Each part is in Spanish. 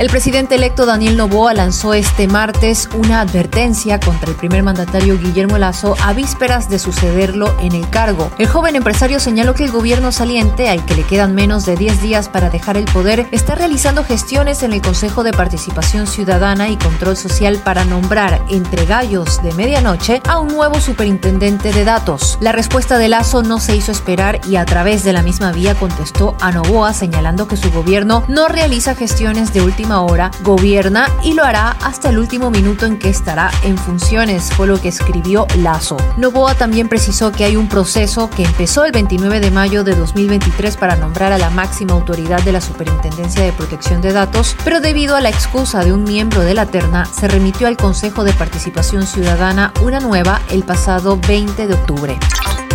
El presidente electo Daniel Novoa lanzó este martes una advertencia contra el primer mandatario Guillermo Lazo a vísperas de sucederlo en el cargo. El joven empresario señaló que el gobierno saliente, al que le quedan menos de 10 días para dejar el poder, está realizando gestiones en el Consejo de Participación Ciudadana y Control Social para nombrar entre gallos de medianoche a un nuevo superintendente de datos. La respuesta de Lazo no se hizo esperar y a través de la misma vía contestó a Novoa señalando que su gobierno no realiza gestiones de última hora, gobierna y lo hará hasta el último minuto en que estará en funciones, fue lo que escribió Lazo. Novoa también precisó que hay un proceso que empezó el 29 de mayo de 2023 para nombrar a la máxima autoridad de la Superintendencia de Protección de Datos, pero debido a la excusa de un miembro de la terna, se remitió al Consejo de Participación Ciudadana una nueva el pasado 20 de octubre.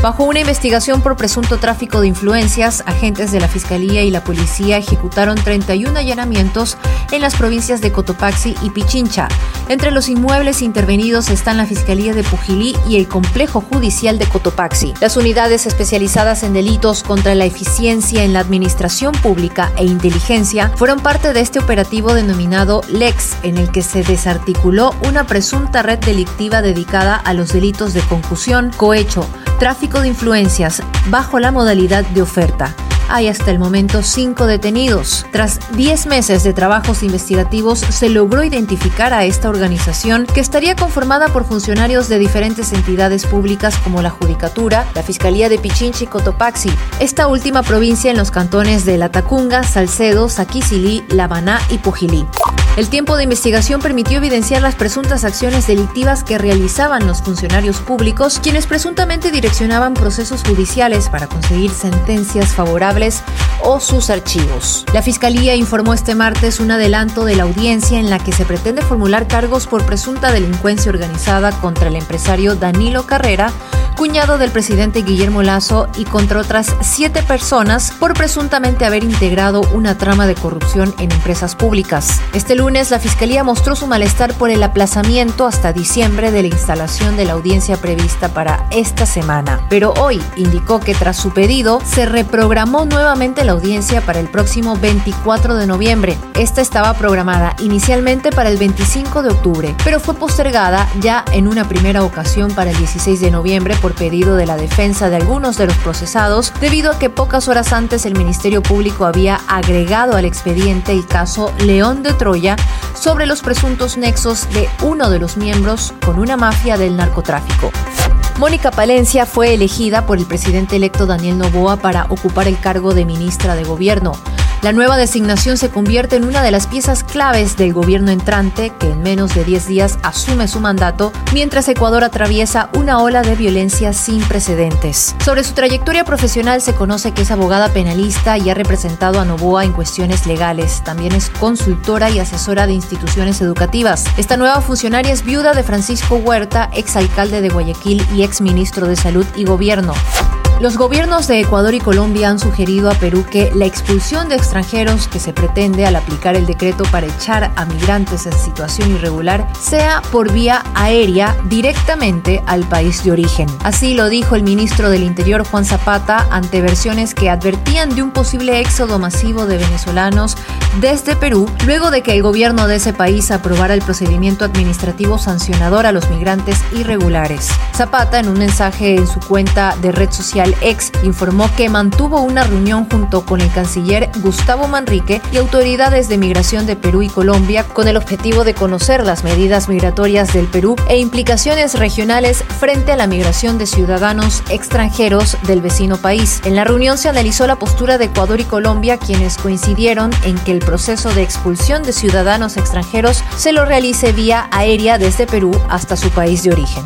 Bajo una investigación por presunto tráfico de influencias, agentes de la Fiscalía y la Policía ejecutaron 31 allanamientos en las provincias de Cotopaxi y Pichincha. Entre los inmuebles intervenidos están la Fiscalía de Pujilí y el Complejo Judicial de Cotopaxi. Las unidades especializadas en delitos contra la eficiencia en la administración pública e inteligencia fueron parte de este operativo denominado LEX, en el que se desarticuló una presunta red delictiva dedicada a los delitos de concusión, cohecho, tráfico de influencias bajo la modalidad de oferta. Hay hasta el momento cinco detenidos. Tras 10 meses de trabajos investigativos, se logró identificar a esta organización que estaría conformada por funcionarios de diferentes entidades públicas como la Judicatura, la Fiscalía de Pichinchi y Cotopaxi, esta última provincia en los cantones de Latacunga, Salcedo, Saquicilí, Labaná y Pujilí. El tiempo de investigación permitió evidenciar las presuntas acciones delictivas que realizaban los funcionarios públicos, quienes presuntamente direccionaban procesos judiciales para conseguir sentencias favorables o sus archivos. La Fiscalía informó este martes un adelanto de la audiencia en la que se pretende formular cargos por presunta delincuencia organizada contra el empresario Danilo Carrera, cuñado del presidente Guillermo Lazo y contra otras siete personas por presuntamente haber integrado una trama de corrupción en empresas públicas. Este lunes la Fiscalía mostró su malestar por el aplazamiento hasta diciembre de la instalación de la audiencia prevista para esta semana, pero hoy indicó que tras su pedido se reprogramó nuevamente la audiencia para el próximo 24 de noviembre. Esta estaba programada inicialmente para el 25 de octubre, pero fue postergada ya en una primera ocasión para el 16 de noviembre por pedido de la defensa de algunos de los procesados, debido a que pocas horas antes el Ministerio Público había agregado al expediente el caso León de Troya sobre los presuntos nexos de uno de los miembros con una mafia del narcotráfico. Mónica Palencia fue elegida por el presidente electo Daniel Novoa para ocupar el cargo de ministra de Gobierno. La nueva designación se convierte en una de las piezas claves del gobierno entrante que en menos de 10 días asume su mandato mientras Ecuador atraviesa una ola de violencia sin precedentes. Sobre su trayectoria profesional se conoce que es abogada penalista y ha representado a Novoa en cuestiones legales. También es consultora y asesora de instituciones educativas. Esta nueva funcionaria es viuda de Francisco Huerta, exalcalde de Guayaquil y exministro de Salud y Gobierno. Los gobiernos de Ecuador y Colombia han sugerido a Perú que la expulsión de extranjeros que se pretende al aplicar el decreto para echar a migrantes en situación irregular sea por vía aérea directamente al país de origen. Así lo dijo el ministro del Interior Juan Zapata ante versiones que advertían de un posible éxodo masivo de venezolanos desde Perú luego de que el gobierno de ese país aprobara el procedimiento administrativo sancionador a los migrantes irregulares. Zapata en un mensaje en su cuenta de red social Ex informó que mantuvo una reunión junto con el canciller Gustavo Manrique y autoridades de migración de Perú y Colombia con el objetivo de conocer las medidas migratorias del Perú e implicaciones regionales frente a la migración de ciudadanos extranjeros del vecino país. En la reunión se analizó la postura de Ecuador y Colombia, quienes coincidieron en que el proceso de expulsión de ciudadanos extranjeros se lo realice vía aérea desde Perú hasta su país de origen.